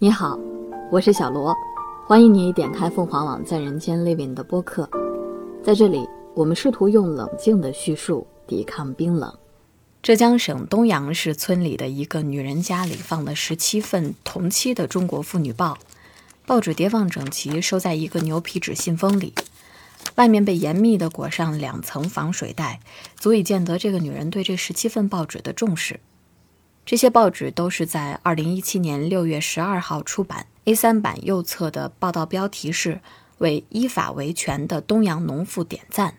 你好，我是小罗，欢迎你点开凤凰网在人间 Living 的播客。在这里，我们试图用冷静的叙述抵抗冰冷。浙江省东阳市村里的一个女人家里放了十七份同期的《中国妇女报》，报纸叠放整齐，收在一个牛皮纸信封里，外面被严密地裹上两层防水袋，足以见得这个女人对这十七份报纸的重视。这些报纸都是在二零一七年六月十二号出版。A 三版右侧的报道标题是“为依法维权的东阳农妇点赞”。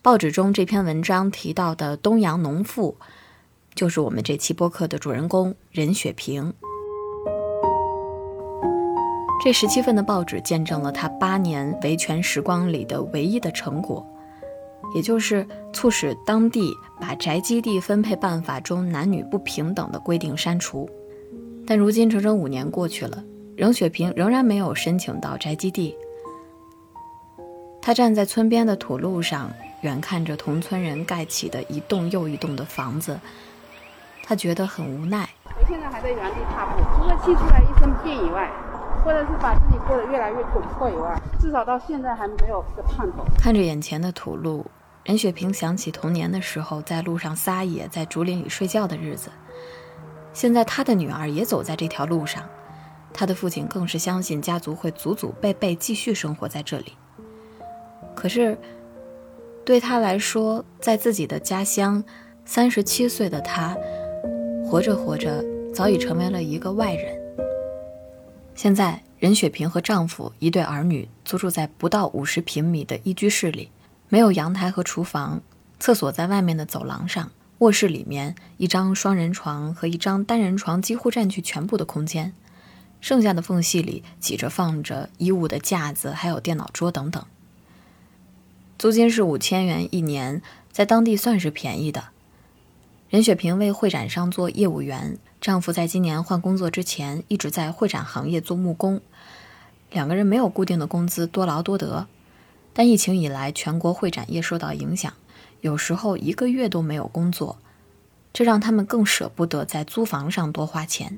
报纸中这篇文章提到的东阳农妇，就是我们这期播客的主人公任雪萍。这十七份的报纸见证了她八年维权时光里的唯一的成果。也就是促使当地把宅基地分配办法中男女不平等的规定删除，但如今整整五年过去了，任雪萍仍然没有申请到宅基地。她站在村边的土路上，远看着同村人盖起的一栋又一栋的房子，她觉得很无奈。我现在还在原地踏步，除了气出来一身病以外。或者是把自己过得越来越窘迫以外，至少到现在还没有个盼头。看着眼前的土路，任雪萍想起童年的时候在路上撒野、在竹林里睡觉的日子。现在她的女儿也走在这条路上，她的父亲更是相信家族会祖祖辈辈继续生活在这里。可是，对他来说，在自己的家乡，三十七岁的他，活着活着，早已成为了一个外人。现在，任雪萍和丈夫一对儿女租住在不到五十平米的一居室里，没有阳台和厨房，厕所在外面的走廊上，卧室里面一张双人床和一张单人床几乎占据全部的空间，剩下的缝隙里挤着放着衣物的架子，还有电脑桌等等。租金是五千元一年，在当地算是便宜的。任雪萍为会展商做业务员。丈夫在今年换工作之前一直在会展行业做木工，两个人没有固定的工资，多劳多得。但疫情以来，全国会展业受到影响，有时候一个月都没有工作，这让他们更舍不得在租房上多花钱。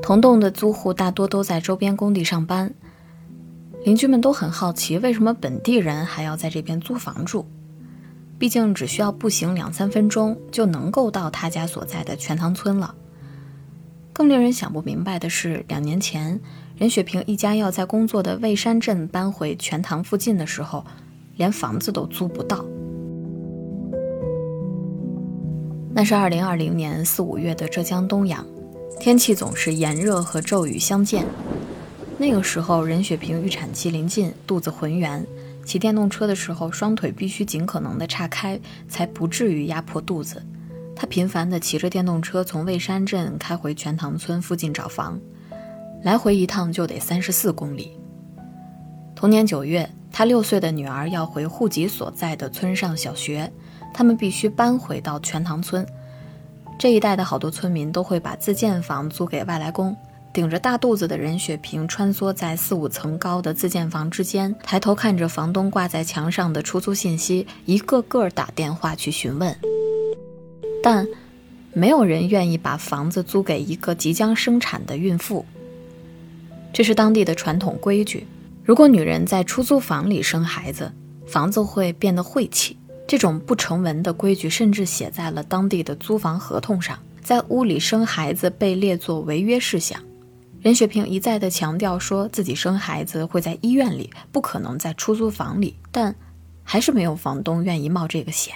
同栋的租户大多都在周边工地上班，邻居们都很好奇，为什么本地人还要在这边租房住。毕竟只需要步行两三分钟就能够到他家所在的全塘村了。更令人想不明白的是，两年前任雪萍一家要在工作的蔚山镇搬回全塘附近的时候，连房子都租不到。那是二零二零年四五月的浙江东阳，天气总是炎热和骤雨相间。那个时候，任雪萍预产期临近，肚子浑圆。骑电动车的时候，双腿必须尽可能的岔开，才不至于压迫肚子。他频繁地骑着电动车从蔚山镇开回全塘村附近找房，来回一趟就得三十四公里。同年九月，他六岁的女儿要回户籍所在的村上小学，他们必须搬回到全塘村。这一带的好多村民都会把自建房租给外来工。顶着大肚子的任雪萍穿梭在四五层高的自建房之间，抬头看着房东挂在墙上的出租信息，一个个打电话去询问。但没有人愿意把房子租给一个即将生产的孕妇。这是当地的传统规矩：如果女人在出租房里生孩子，房子会变得晦气。这种不成文的规矩甚至写在了当地的租房合同上，在屋里生孩子被列作违约事项。任雪萍一再的强调说自己生孩子会在医院里，不可能在出租房里，但还是没有房东愿意冒这个险。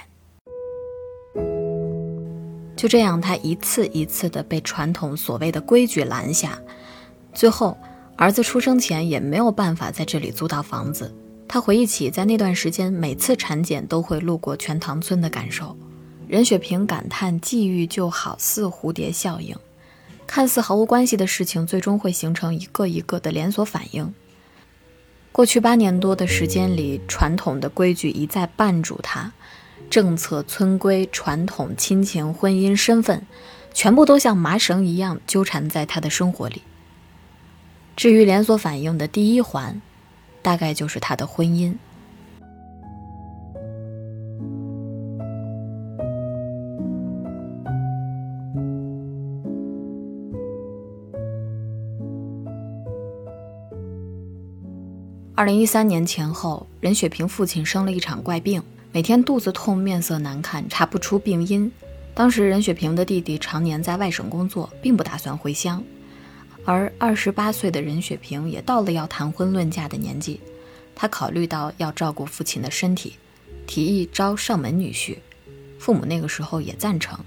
就这样，他一次一次的被传统所谓的规矩拦下，最后儿子出生前也没有办法在这里租到房子。他回忆起在那段时间每次产检都会路过全塘村的感受，任雪萍感叹际遇就好似蝴蝶效应。看似毫无关系的事情，最终会形成一个一个的连锁反应。过去八年多的时间里，传统的规矩一再绊住他，政策、村规、传统、亲情、婚姻、身份，全部都像麻绳一样纠缠在他的生活里。至于连锁反应的第一环，大概就是他的婚姻。二零一三年前后，任雪萍父亲生了一场怪病，每天肚子痛、面色难看，查不出病因。当时任雪萍的弟弟常年在外省工作，并不打算回乡，而二十八岁的任雪萍也到了要谈婚论嫁的年纪。他考虑到要照顾父亲的身体，提议招上门女婿，父母那个时候也赞成。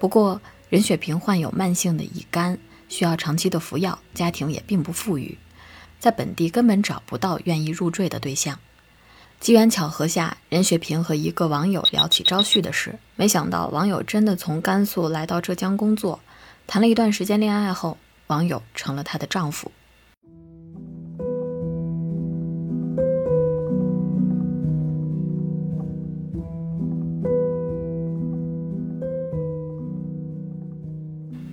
不过任雪萍患有慢性的乙肝，需要长期的服药，家庭也并不富裕，在本地根本找不到愿意入赘的对象。机缘巧合下，任雪萍和一个网友聊起招婿的事，没想到网友真的从甘肃来到浙江工作，谈了一段时间恋爱后，网友成了她的丈夫。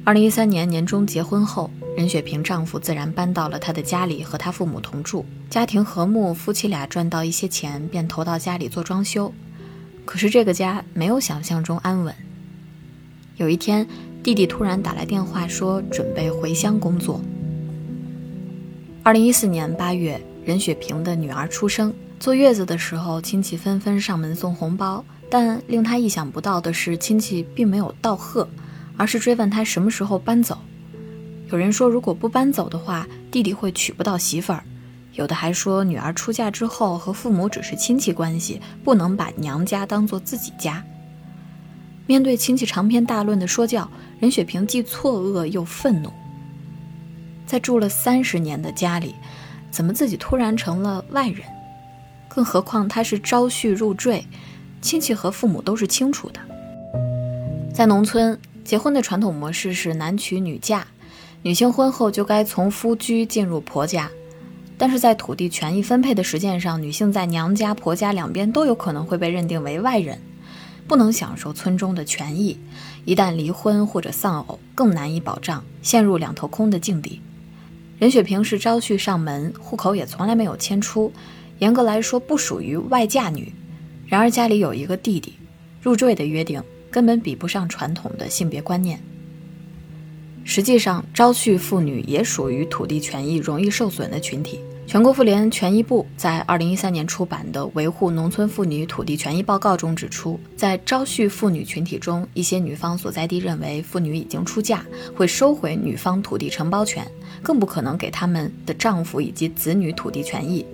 二零一三年年中结婚后，任雪萍丈夫自然搬到了她的家里和她父母同住，家庭和睦，夫妻俩赚到一些钱便投到家里做装修。可是这个家没有想象中安稳。有一天，弟弟突然打来电话说准备回乡工作。二零一四年八月，任雪萍的女儿出生，坐月子的时候，亲戚纷纷上门送红包，但令她意想不到的是，亲戚并没有道贺。而是追问他什么时候搬走。有人说，如果不搬走的话，弟弟会娶不到媳妇儿；有的还说，女儿出嫁之后和父母只是亲戚关系，不能把娘家当做自己家。面对亲戚长篇大论的说教，任雪萍既错愕又愤怒。在住了三十年的家里，怎么自己突然成了外人？更何况他是招婿入赘，亲戚和父母都是清楚的。在农村。结婚的传统模式是男娶女嫁，女性婚后就该从夫居进入婆家。但是在土地权益分配的实践上，女性在娘家、婆家两边都有可能会被认定为外人，不能享受村中的权益。一旦离婚或者丧偶，更难以保障，陷入两头空的境地。任雪萍是招婿上门，户口也从来没有迁出，严格来说不属于外嫁女。然而家里有一个弟弟，入赘的约定。根本比不上传统的性别观念。实际上，招婿妇女也属于土地权益容易受损的群体。全国妇联权益部在2013年出版的《维护农村妇女土地权益报告》中指出，在招婿妇女群体中，一些女方所在地认为妇女已经出嫁，会收回女方土地承包权，更不可能给他们的丈夫以及子女土地权益。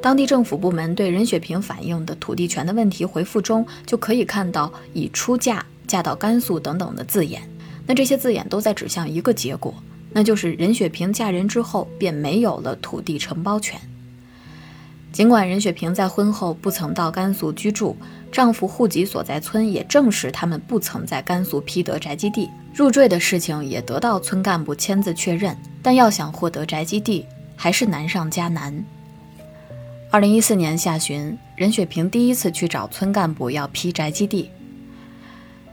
当地政府部门对任雪萍反映的土地权的问题回复中，就可以看到“已出嫁、嫁到甘肃”等等的字眼。那这些字眼都在指向一个结果，那就是任雪萍嫁人之后便没有了土地承包权。尽管任雪萍在婚后不曾到甘肃居住，丈夫户籍所在村也证实他们不曾在甘肃批得宅基地，入赘的事情也得到村干部签字确认，但要想获得宅基地，还是难上加难。二零一四年下旬，任雪萍第一次去找村干部要批宅基地。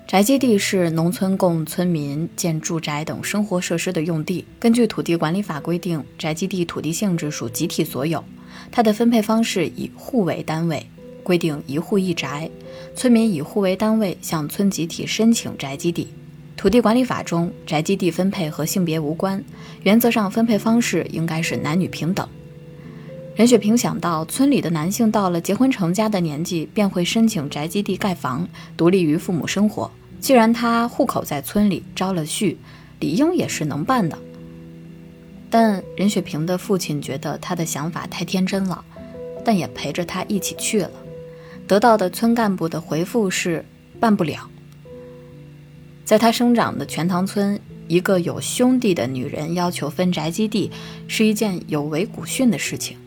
宅基地是农村供村民建住宅等生活设施的用地。根据土地管理法规定，宅基地土地性质属集体所有，它的分配方式以户为单位，规定一户一宅，村民以户为单位向村集体申请宅基地。土地管理法中，宅基地分配和性别无关，原则上分配方式应该是男女平等。任雪萍想到，村里的男性到了结婚成家的年纪，便会申请宅基地盖房，独立于父母生活。既然他户口在村里，招了婿，理应也是能办的。但任雪萍的父亲觉得他的想法太天真了，但也陪着他一起去了。得到的村干部的回复是办不了。在他生长的全塘村，一个有兄弟的女人要求分宅基地，是一件有违古训的事情。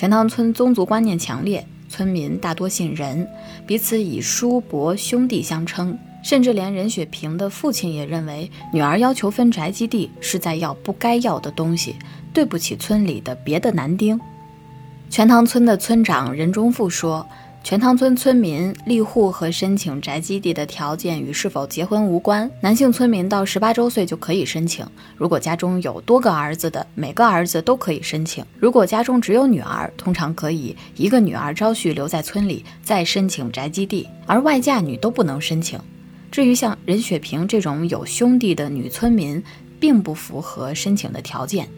全塘村宗族观念强烈，村民大多姓任，彼此以叔伯兄弟相称，甚至连任雪萍的父亲也认为女儿要求分宅基地是在要不该要的东西，对不起村里的别的男丁。全塘村的村长任忠富说。全塘村村民立户和申请宅基地的条件与是否结婚无关。男性村民到十八周岁就可以申请。如果家中有多个儿子的，每个儿子都可以申请。如果家中只有女儿，通常可以一个女儿招婿留在村里，再申请宅基地，而外嫁女都不能申请。至于像任雪萍这种有兄弟的女村民，并不符合申请的条件。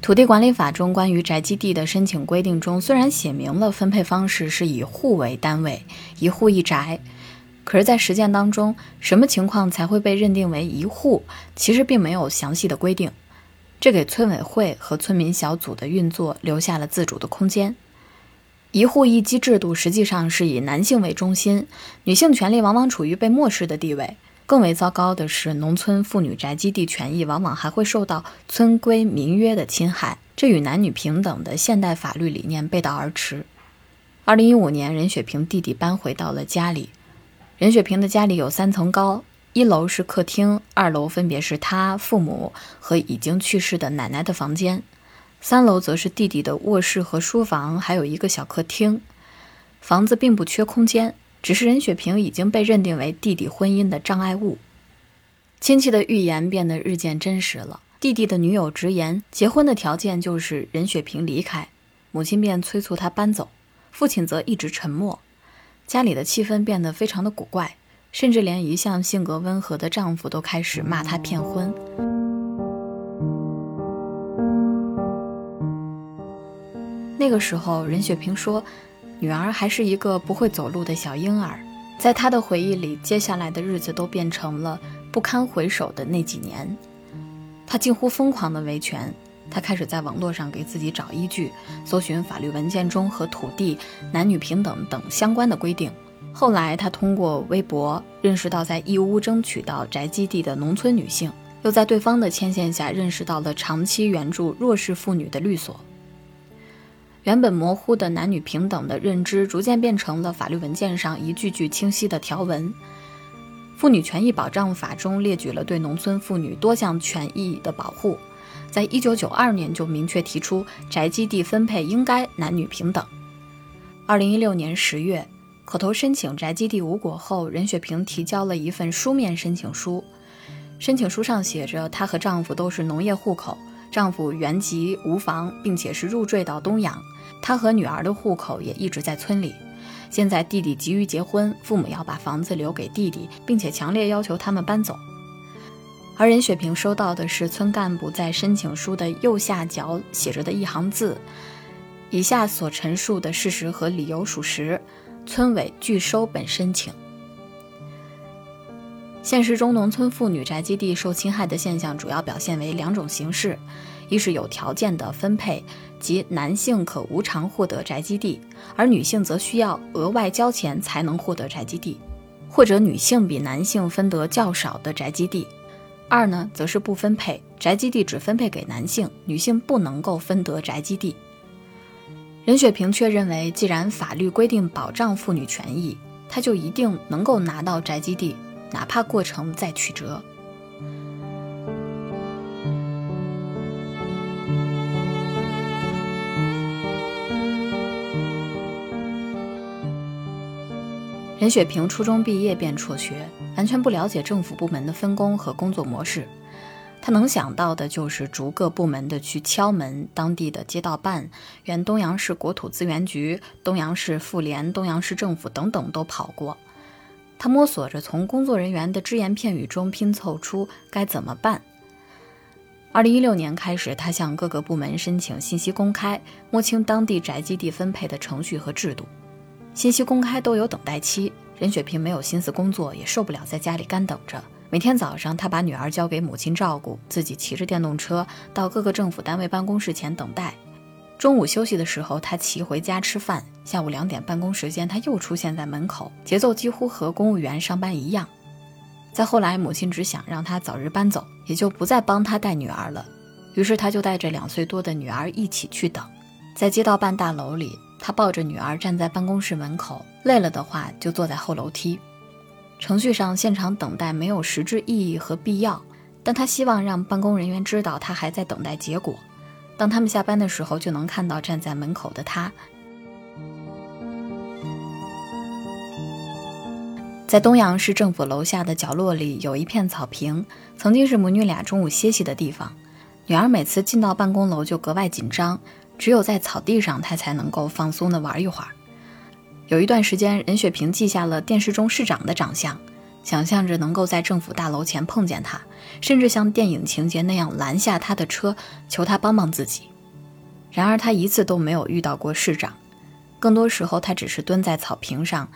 土地管理法中关于宅基地的申请规定中，虽然写明了分配方式是以户为单位，一户一宅，可是，在实践当中，什么情况才会被认定为一户，其实并没有详细的规定，这给村委会和村民小组的运作留下了自主的空间。一户一机制度实际上是以男性为中心，女性权利往往处于被漠视的地位。更为糟糕的是，农村妇女宅基地权益往往还会受到村规民约的侵害，这与男女平等的现代法律理念背道而驰。二零一五年，任雪萍弟弟搬回到了家里。任雪萍的家里有三层高，一楼是客厅，二楼分别是他父母和已经去世的奶奶的房间，三楼则是弟弟的卧室和书房，还有一个小客厅。房子并不缺空间。只是任雪萍已经被认定为弟弟婚姻的障碍物，亲戚的预言变得日渐真实了。弟弟的女友直言，结婚的条件就是任雪萍离开，母亲便催促他搬走，父亲则一直沉默。家里的气氛变得非常的古怪，甚至连一向性格温和的丈夫都开始骂她骗婚。那个时候，任雪萍说。女儿还是一个不会走路的小婴儿，在她的回忆里，接下来的日子都变成了不堪回首的那几年。她近乎疯狂的维权，她开始在网络上给自己找依据，搜寻法律文件中和土地、男女平等等相关的规定。后来，她通过微博认识到在义乌争取到宅基地的农村女性，又在对方的牵线下认识到了长期援助弱势妇女的律所。原本模糊的男女平等的认知，逐渐变成了法律文件上一句句清晰的条文。《妇女权益保障法》中列举了对农村妇女多项权益的保护，在一九九二年就明确提出宅基地分配应该男女平等。二零一六年十月，口头申请宅基地无果后，任雪萍提交了一份书面申请书。申请书上写着，她和丈夫都是农业户口，丈夫原籍无房，并且是入赘到东阳。他和女儿的户口也一直在村里。现在弟弟急于结婚，父母要把房子留给弟弟，并且强烈要求他们搬走。而任雪萍收到的是村干部在申请书的右下角写着的一行字：“以下所陈述的事实和理由属实，村委拒收本申请。”现实中，农村妇女宅基地受侵害的现象主要表现为两种形式：一是有条件的分配。即男性可无偿获得宅基地，而女性则需要额外交钱才能获得宅基地，或者女性比男性分得较少的宅基地。二呢，则是不分配宅基地，只分配给男性，女性不能够分得宅基地。任雪萍却认为，既然法律规定保障妇女权益，她就一定能够拿到宅基地，哪怕过程再曲折。任雪萍初中毕业便辍学，完全不了解政府部门的分工和工作模式。她能想到的就是逐个部门的去敲门，当地的街道办、原东阳市国土资源局、东阳市妇联、东阳市政府等等都跑过。她摸索着从工作人员的只言片语中拼凑出该怎么办。二零一六年开始，她向各个部门申请信息公开，摸清当地宅基地分配的程序和制度。信息公开都有等待期，任雪萍没有心思工作，也受不了在家里干等着。每天早上，她把女儿交给母亲照顾，自己骑着电动车到各个政府单位办公室前等待。中午休息的时候，她骑回家吃饭。下午两点办公时间，她又出现在门口，节奏几乎和公务员上班一样。再后来，母亲只想让她早日搬走，也就不再帮她带女儿了。于是，她就带着两岁多的女儿一起去等，在街道办大楼里。他抱着女儿站在办公室门口，累了的话就坐在后楼梯。程序上现场等待没有实质意义和必要，但他希望让办公人员知道他还在等待结果。当他们下班的时候，就能看到站在门口的他。在东阳市政府楼下的角落里有一片草坪，曾经是母女俩中午歇息的地方。女儿每次进到办公楼就格外紧张。只有在草地上，他才能够放松地玩一会儿。有一段时间，任雪萍记下了电视中市长的长相，想象着能够在政府大楼前碰见他，甚至像电影情节那样拦下他的车，求他帮帮自己。然而他一次都没有遇到过市长，更多时候他只是蹲在草坪上，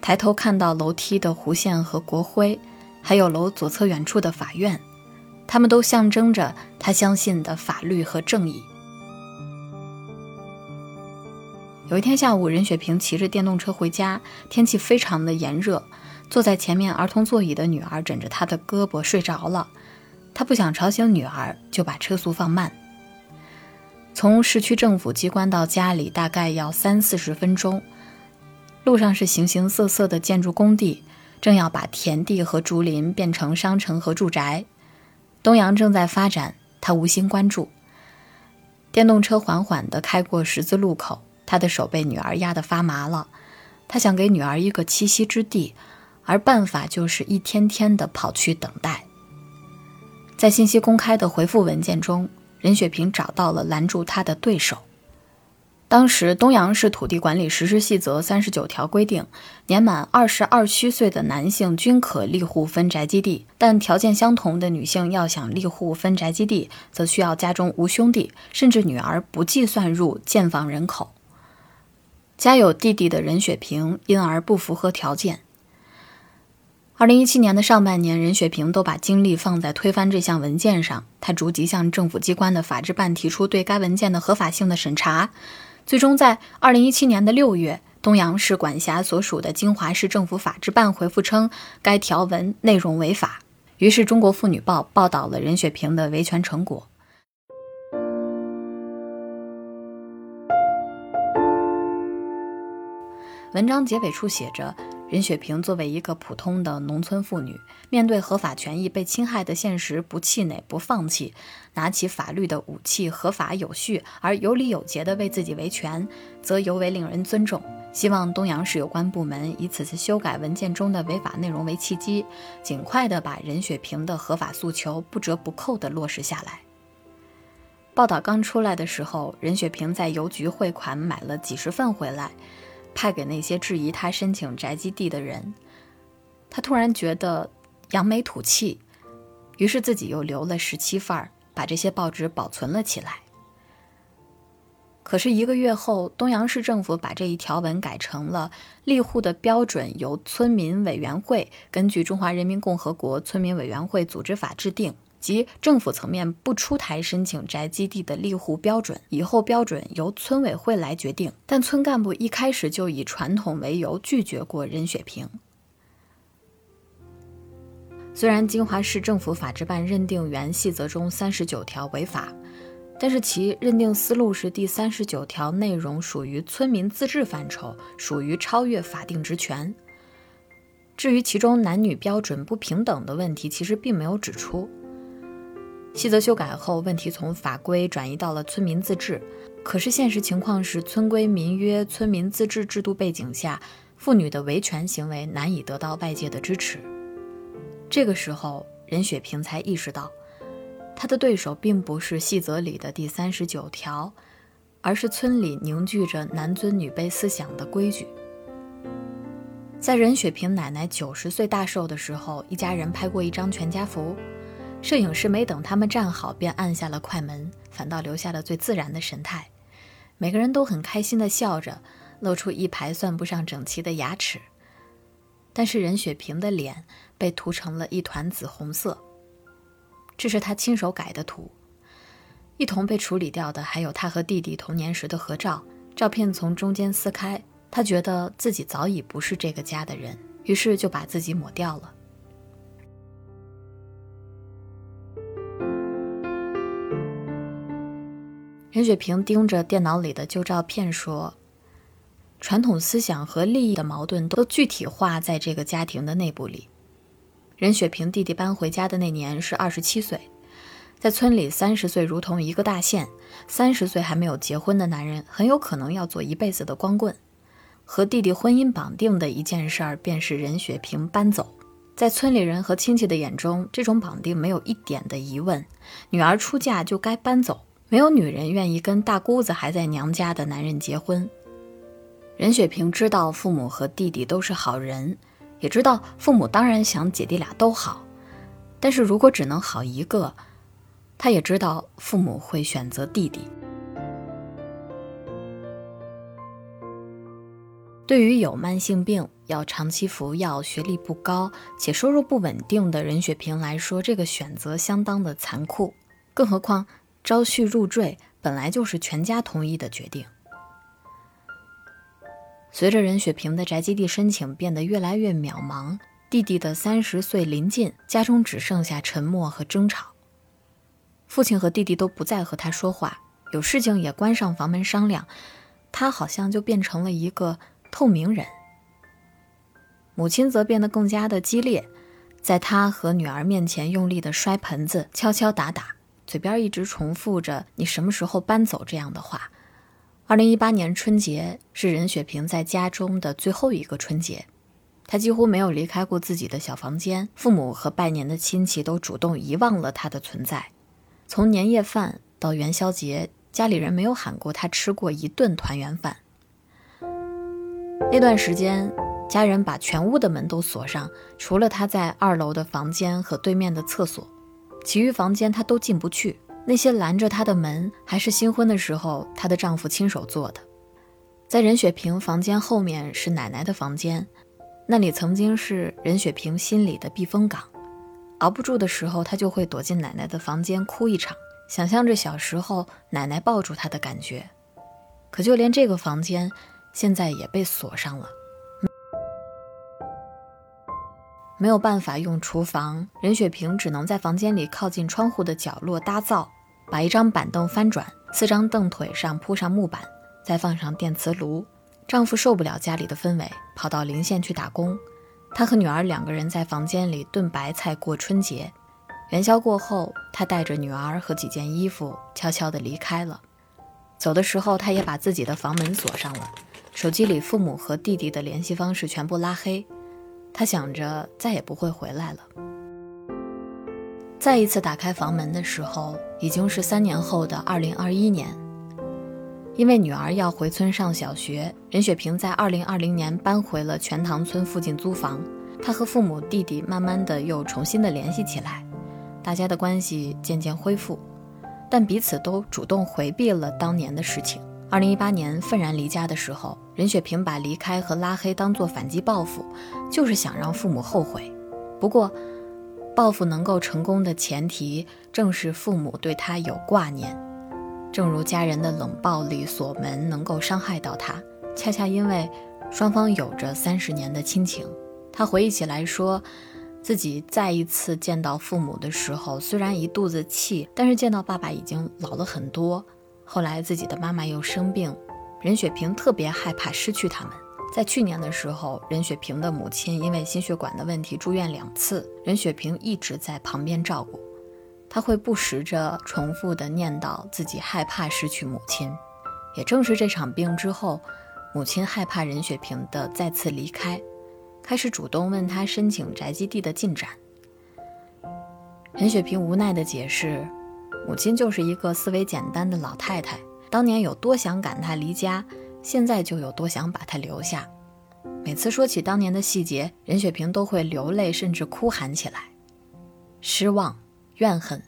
抬头看到楼梯的弧线和国徽，还有楼左侧远处的法院，他们都象征着他相信的法律和正义。有一天下午，任雪萍骑着电动车回家，天气非常的炎热。坐在前面儿童座椅的女儿枕着她的胳膊睡着了，她不想吵醒女儿，就把车速放慢。从市区政府机关到家里大概要三四十分钟，路上是形形色色的建筑工地，正要把田地和竹林变成商城和住宅。东阳正在发展，他无心关注。电动车缓缓地开过十字路口。他的手被女儿压得发麻了，他想给女儿一个栖息之地，而办法就是一天天的跑去等待。在信息公开的回复文件中，任雪萍找到了拦住他的对手。当时东阳市土地管理实施细则三十九条规定，年满二十二虚岁的男性均可立户分宅基地，但条件相同的女性要想立户分宅基地，则需要家中无兄弟，甚至女儿不计算入建房人口。家有弟弟的任雪萍因而不符合条件。二零一七年的上半年，任雪萍都把精力放在推翻这项文件上。他逐级向政府机关的法制办提出对该文件的合法性的审查。最终在二零一七年的六月，东阳市管辖所属的金华市政府法制办回复称该条文内容违法。于是，《中国妇女报》报道了任雪萍的维权成果。文章结尾处写着：“任雪萍作为一个普通的农村妇女，面对合法权益被侵害的现实，不气馁，不放弃，拿起法律的武器，合法有序而有理有节地为自己维权，则尤为令人尊重。希望东阳市有关部门以此次修改文件中的违法内容为契机，尽快地把任雪萍的合法诉求不折不扣地落实下来。”报道刚出来的时候，任雪萍在邮局汇款买了几十份回来。派给那些质疑他申请宅基地的人，他突然觉得扬眉吐气，于是自己又留了十七份儿，把这些报纸保存了起来。可是一个月后，东阳市政府把这一条文改成了立户的标准由村民委员会根据《中华人民共和国村民委员会组织法》制定。即政府层面不出台申请宅基地的立户标准，以后标准由村委会来决定。但村干部一开始就以传统为由拒绝过任雪萍。虽然金华市政府法制办认定原细则中三十九条违法，但是其认定思路是第三十九条内容属于村民自治范畴，属于超越法定职权。至于其中男女标准不平等的问题，其实并没有指出。细则修改后，问题从法规转移到了村民自治。可是现实情况是，村规民约、村民自治制度背景下，妇女的维权行为难以得到外界的支持。这个时候，任雪萍才意识到，她的对手并不是细则里的第三十九条，而是村里凝聚着男尊女卑思想的规矩。在任雪萍奶奶九十岁大寿的时候，一家人拍过一张全家福。摄影师没等他们站好，便按下了快门，反倒留下了最自然的神态。每个人都很开心地笑着，露出一排算不上整齐的牙齿。但是任雪萍的脸被涂成了一团紫红色，这是他亲手改的图。一同被处理掉的还有他和弟弟童年时的合照。照片从中间撕开，他觉得自己早已不是这个家的人，于是就把自己抹掉了。任雪萍盯着电脑里的旧照片说：“传统思想和利益的矛盾都具体化在这个家庭的内部里。”任雪萍弟弟搬回家的那年是二十七岁，在村里三十岁如同一个大限，三十岁还没有结婚的男人很有可能要做一辈子的光棍。和弟弟婚姻绑定的一件事儿便是任雪萍搬走。在村里人和亲戚的眼中，这种绑定没有一点的疑问，女儿出嫁就该搬走。没有女人愿意跟大姑子还在娘家的男人结婚。任雪萍知道父母和弟弟都是好人，也知道父母当然想姐弟俩都好，但是如果只能好一个，他也知道父母会选择弟弟。对于有慢性病、要长期服药、学历不高且收入不稳定的任雪萍来说，这个选择相当的残酷。更何况招婿入赘本来就是全家同意的决定。随着任雪萍的宅基地申请变得越来越渺茫，弟弟的三十岁临近，家中只剩下沉默和争吵。父亲和弟弟都不再和他说话，有事情也关上房门商量，他好像就变成了一个。透明人，母亲则变得更加的激烈，在他和女儿面前用力的摔盆子、敲敲打打，嘴边一直重复着“你什么时候搬走”这样的话。二零一八年春节是任雪萍在家中的最后一个春节，她几乎没有离开过自己的小房间，父母和拜年的亲戚都主动遗忘了她的存在。从年夜饭到元宵节，家里人没有喊过她吃过一顿团圆饭。那段时间，家人把全屋的门都锁上，除了他在二楼的房间和对面的厕所，其余房间她都进不去。那些拦着她的门，还是新婚的时候她的丈夫亲手做的。在任雪萍房间后面是奶奶的房间，那里曾经是任雪萍心里的避风港。熬不住的时候，她就会躲进奶奶的房间哭一场，想象着小时候奶奶抱住她的感觉。可就连这个房间。现在也被锁上了，没有办法用厨房。任雪萍只能在房间里靠近窗户的角落搭灶，把一张板凳翻转，四张凳腿上铺上木板，再放上电磁炉。丈夫受不了家里的氛围，跑到临县去打工。她和女儿两个人在房间里炖白菜过春节。元宵过后，她带着女儿和几件衣服悄悄地离开了。走的时候，她也把自己的房门锁上了。手机里父母和弟弟的联系方式全部拉黑，他想着再也不会回来了。再一次打开房门的时候，已经是三年后的二零二一年。因为女儿要回村上小学，任雪萍在二零二零年搬回了全塘村附近租房。她和父母、弟弟慢慢的又重新的联系起来，大家的关系渐渐恢复，但彼此都主动回避了当年的事情。二零一八年愤然离家的时候，任雪萍把离开和拉黑当做反击报复，就是想让父母后悔。不过，报复能够成功的前提，正是父母对她有挂念。正如家人的冷暴力锁门能够伤害到她，恰恰因为双方有着三十年的亲情。他回忆起来说，自己再一次见到父母的时候，虽然一肚子气，但是见到爸爸已经老了很多。后来自己的妈妈又生病，任雪萍特别害怕失去他们。在去年的时候，任雪萍的母亲因为心血管的问题住院两次，任雪萍一直在旁边照顾。她会不时着重复的念叨自己害怕失去母亲。也正是这场病之后，母亲害怕任雪萍的再次离开，开始主动问她申请宅基地的进展。任雪萍无奈的解释。母亲就是一个思维简单的老太太，当年有多想赶她离家，现在就有多想把她留下。每次说起当年的细节，任雪萍都会流泪，甚至哭喊起来。失望、怨恨，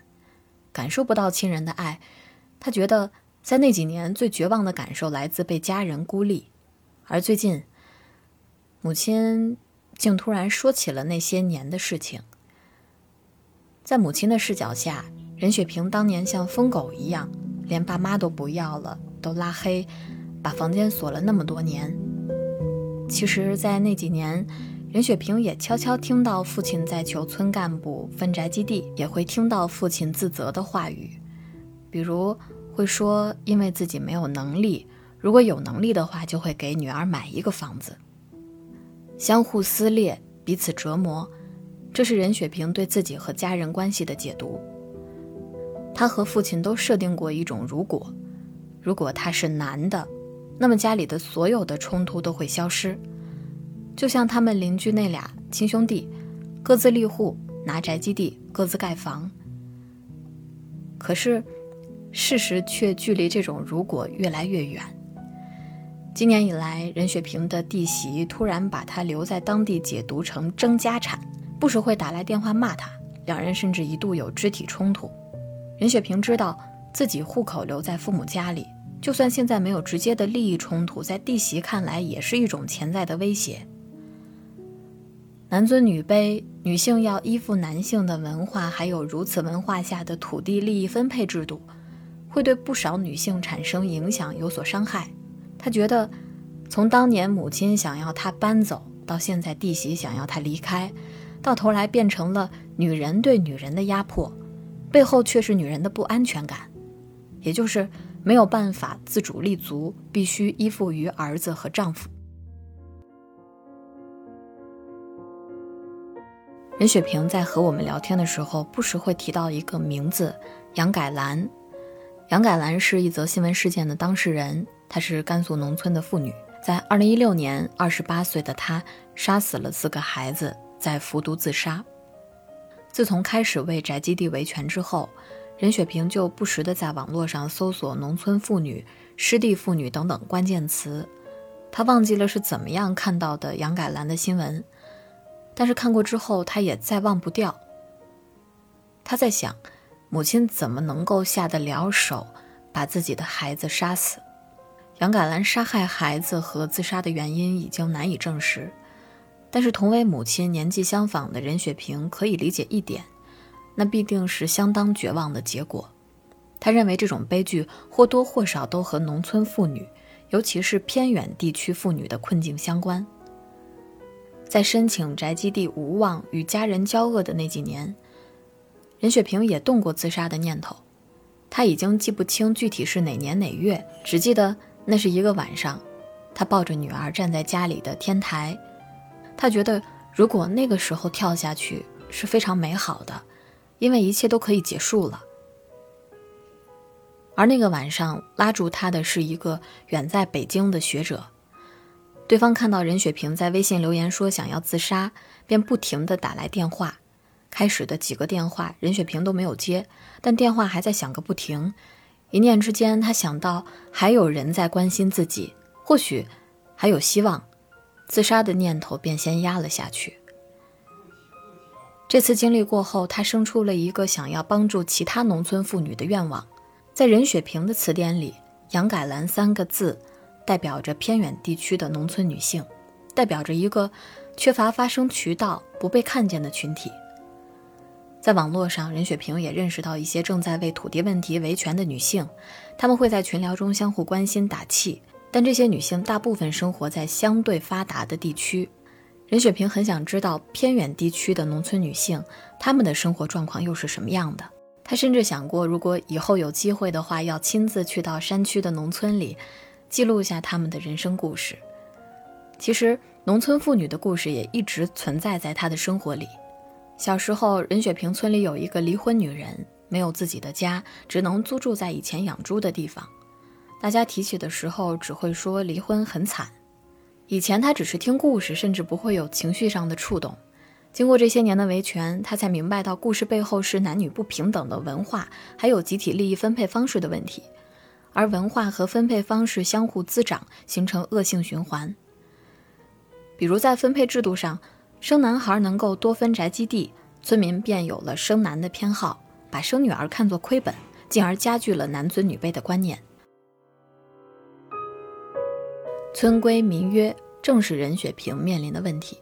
感受不到亲人的爱，她觉得在那几年最绝望的感受来自被家人孤立。而最近，母亲竟突然说起了那些年的事情，在母亲的视角下。任雪萍当年像疯狗一样，连爸妈都不要了，都拉黑，把房间锁了那么多年。其实，在那几年，任雪萍也悄悄听到父亲在求村干部分宅基地，也会听到父亲自责的话语，比如会说因为自己没有能力，如果有能力的话，就会给女儿买一个房子。相互撕裂，彼此折磨，这是任雪萍对自己和家人关系的解读。他和父亲都设定过一种如果，如果他是男的，那么家里的所有的冲突都会消失，就像他们邻居那俩亲兄弟，各自立户拿宅基地，各自盖房。可是，事实却距离这种如果越来越远。今年以来，任雪平的弟媳突然把他留在当地解读成争家产，不时会打来电话骂他，两人甚至一度有肢体冲突。任雪平知道自己户口留在父母家里，就算现在没有直接的利益冲突，在弟媳看来也是一种潜在的威胁。男尊女卑、女性要依附男性的文化，还有如此文化下的土地利益分配制度，会对不少女性产生影响，有所伤害。他觉得，从当年母亲想要他搬走，到现在弟媳想要他离开，到头来变成了女人对女人的压迫，背后却是女人的不安全感，也就是没有办法自主立足，必须依附于儿子和丈夫。任雪萍在和我们聊天的时候，不时会提到一个名字——杨改兰。杨改兰是一则新闻事件的当事人。她是甘肃农村的妇女，在二零一六年，二十八岁的她杀死了四个孩子，在服毒自杀。自从开始为宅基地维权之后，任雪萍就不时地在网络上搜索“农村妇女”“湿地妇女”等等关键词。她忘记了是怎么样看到的杨改兰的新闻，但是看过之后，她也再忘不掉。她在想，母亲怎么能够下得了手，把自己的孩子杀死？杨改兰杀害孩子和自杀的原因已经难以证实，但是同为母亲、年纪相仿的任雪萍可以理解一点，那必定是相当绝望的结果。他认为这种悲剧或多或少都和农村妇女，尤其是偏远地区妇女的困境相关。在申请宅基地无望、与家人交恶的那几年，任雪萍也动过自杀的念头。他已经记不清具体是哪年哪月，只记得。那是一个晚上，他抱着女儿站在家里的天台，他觉得如果那个时候跳下去是非常美好的，因为一切都可以结束了。而那个晚上拉住他的是一个远在北京的学者，对方看到任雪萍在微信留言说想要自杀，便不停地打来电话。开始的几个电话任雪萍都没有接，但电话还在响个不停。一念之间，他想到还有人在关心自己，或许还有希望，自杀的念头便先压了下去。这次经历过后，他生出了一个想要帮助其他农村妇女的愿望。在任雪萍的词典里，“杨改兰”三个字代表着偏远地区的农村女性，代表着一个缺乏发声渠道、不被看见的群体。在网络上，任雪萍也认识到一些正在为土地问题维权的女性，她们会在群聊中相互关心打气。但这些女性大部分生活在相对发达的地区，任雪萍很想知道偏远地区的农村女性，她们的生活状况又是什么样的。她甚至想过，如果以后有机会的话，要亲自去到山区的农村里，记录下她们的人生故事。其实，农村妇女的故事也一直存在在她的生活里。小时候，任雪萍村里有一个离婚女人，没有自己的家，只能租住在以前养猪的地方。大家提起的时候，只会说离婚很惨。以前他只是听故事，甚至不会有情绪上的触动。经过这些年的维权，他才明白到故事背后是男女不平等的文化，还有集体利益分配方式的问题。而文化和分配方式相互滋长，形成恶性循环。比如在分配制度上。生男孩能够多分宅基地，村民便有了生男的偏好，把生女儿看作亏本，进而加剧了男尊女卑的观念。村规民约正是任雪萍面临的问题。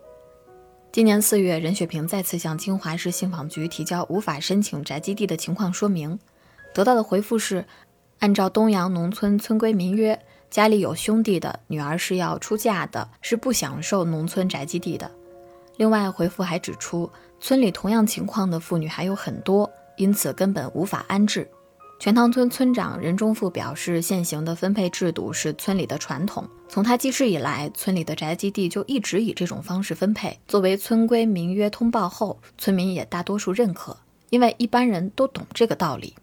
今年四月，任雪萍再次向金华市信访局提交无法申请宅基地的情况说明，得到的回复是：按照东阳农村村规民约，家里有兄弟的女儿是要出嫁的，是不享受农村宅基地的。另外，回复还指出，村里同样情况的妇女还有很多，因此根本无法安置。全塘村村长任忠富表示，现行的分配制度是村里的传统，从他记事以来，村里的宅基地就一直以这种方式分配。作为村规民约通报后，村民也大多数认可，因为一般人都懂这个道理。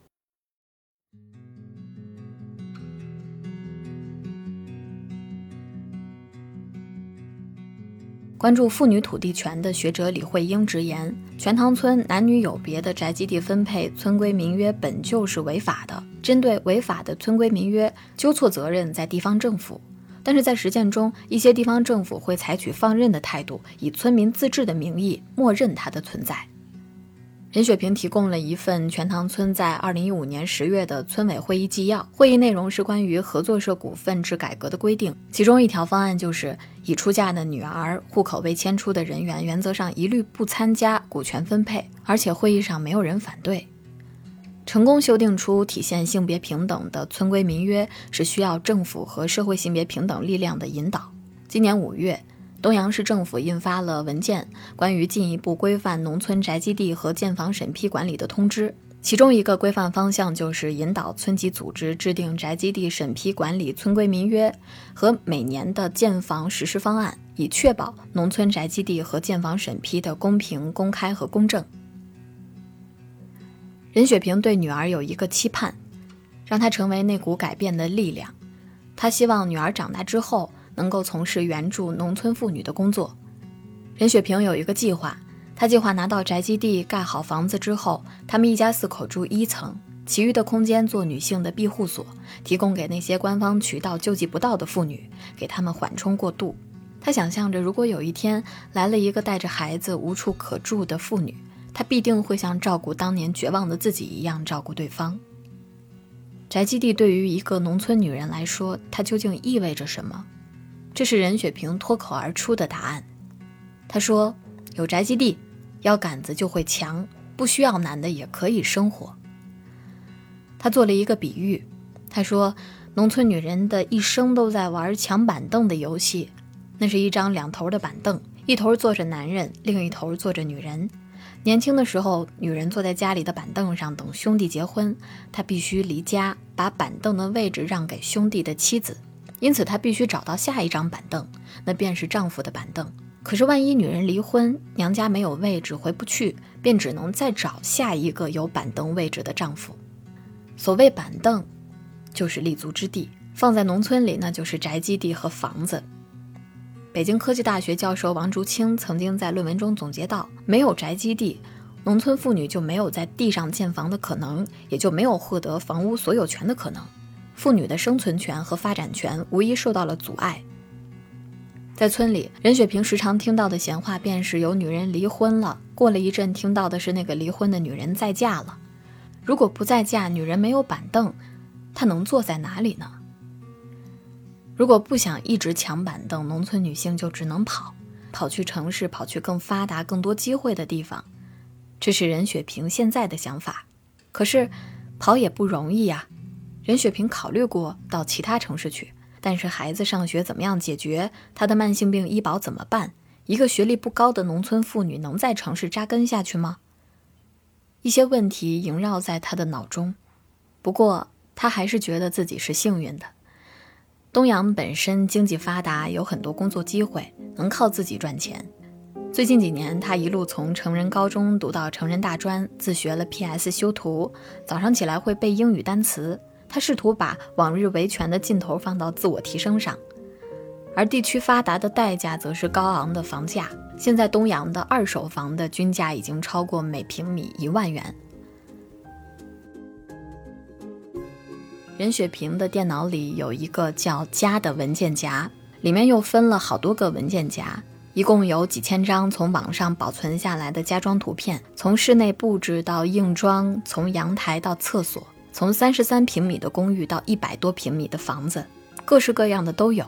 关注妇女土地权的学者李慧英直言：全塘村男女有别的宅基地分配村规民约本就是违法的。针对违法的村规民约，纠错责任在地方政府。但是在实践中，一些地方政府会采取放任的态度，以村民自治的名义默认它的存在。任雪平提供了一份全塘村在二零一五年十月的村委会议纪要，会议内容是关于合作社股份制改革的规定，其中一条方案就是已出嫁的女儿、户口未迁出的人员，原则上一律不参加股权分配，而且会议上没有人反对。成功修订出体现性别平等的村规民约，是需要政府和社会性别平等力量的引导。今年五月，东阳市政府印发了文件，关于进一步规范农村宅基地和建房审批管理的通知。其中一个规范方向就是引导村级组织制定宅基地审批管理村规民约和每年的建房实施方案，以确保农村宅基地和建房审批的公平、公开和公正。任雪平对女儿有一个期盼，让她成为那股改变的力量。她希望女儿长大之后能够从事援助农村妇女的工作。任雪平有一个计划，她计划拿到宅基地盖好房子之后，他们一家四口住一层，其余的空间做女性的庇护所，提供给那些官方渠道救济不到的妇女，给他们缓冲过渡。她想象着，如果有一天来了一个带着孩子无处可住的妇女。她必定会像照顾当年绝望的自己一样照顾对方。宅基地对于一个农村女人来说，它究竟意味着什么？这是任雪萍脱口而出的答案。她说：“有宅基地，腰杆子就会强，不需要男的也可以生活。”她做了一个比喻，她说：“农村女人的一生都在玩抢板凳的游戏，那是一张两头的板凳，一头坐着男人，另一头坐着女人。”年轻的时候，女人坐在家里的板凳上等兄弟结婚，她必须离家，把板凳的位置让给兄弟的妻子，因此她必须找到下一张板凳，那便是丈夫的板凳。可是万一女人离婚，娘家没有位置回不去，便只能再找下一个有板凳位置的丈夫。所谓板凳，就是立足之地，放在农村里，那就是宅基地和房子。北京科技大学教授王竹青曾经在论文中总结到：没有宅基地，农村妇女就没有在地上建房的可能，也就没有获得房屋所有权的可能，妇女的生存权和发展权无疑受到了阻碍。在村里，任雪萍时常听到的闲话便是有女人离婚了，过了一阵听到的是那个离婚的女人再嫁了。如果不再嫁，女人没有板凳，她能坐在哪里呢？如果不想一直抢板凳，农村女性就只能跑，跑去城市，跑去更发达、更多机会的地方。这是任雪萍现在的想法。可是，跑也不容易呀。任雪萍考虑过到其他城市去，但是孩子上学怎么样解决？她的慢性病医保怎么办？一个学历不高的农村妇女能在城市扎根下去吗？一些问题萦绕在她的脑中。不过，她还是觉得自己是幸运的。东阳本身经济发达，有很多工作机会，能靠自己赚钱。最近几年，他一路从成人高中读到成人大专，自学了 PS 修图。早上起来会背英语单词。他试图把往日维权的劲头放到自我提升上。而地区发达的代价，则是高昂的房价。现在东阳的二手房的均价已经超过每平米一万元。任雪萍的电脑里有一个叫“家”的文件夹，里面又分了好多个文件夹，一共有几千张从网上保存下来的家装图片，从室内布置到硬装，从阳台到厕所，从三十三平米的公寓到一百多平米的房子，各式各样的都有。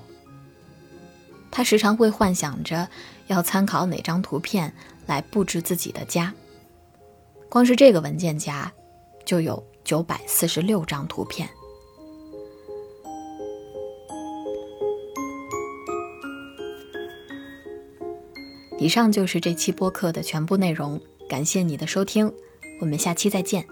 他时常会幻想着要参考哪张图片来布置自己的家，光是这个文件夹就有九百四十六张图片。以上就是这期播客的全部内容，感谢你的收听，我们下期再见。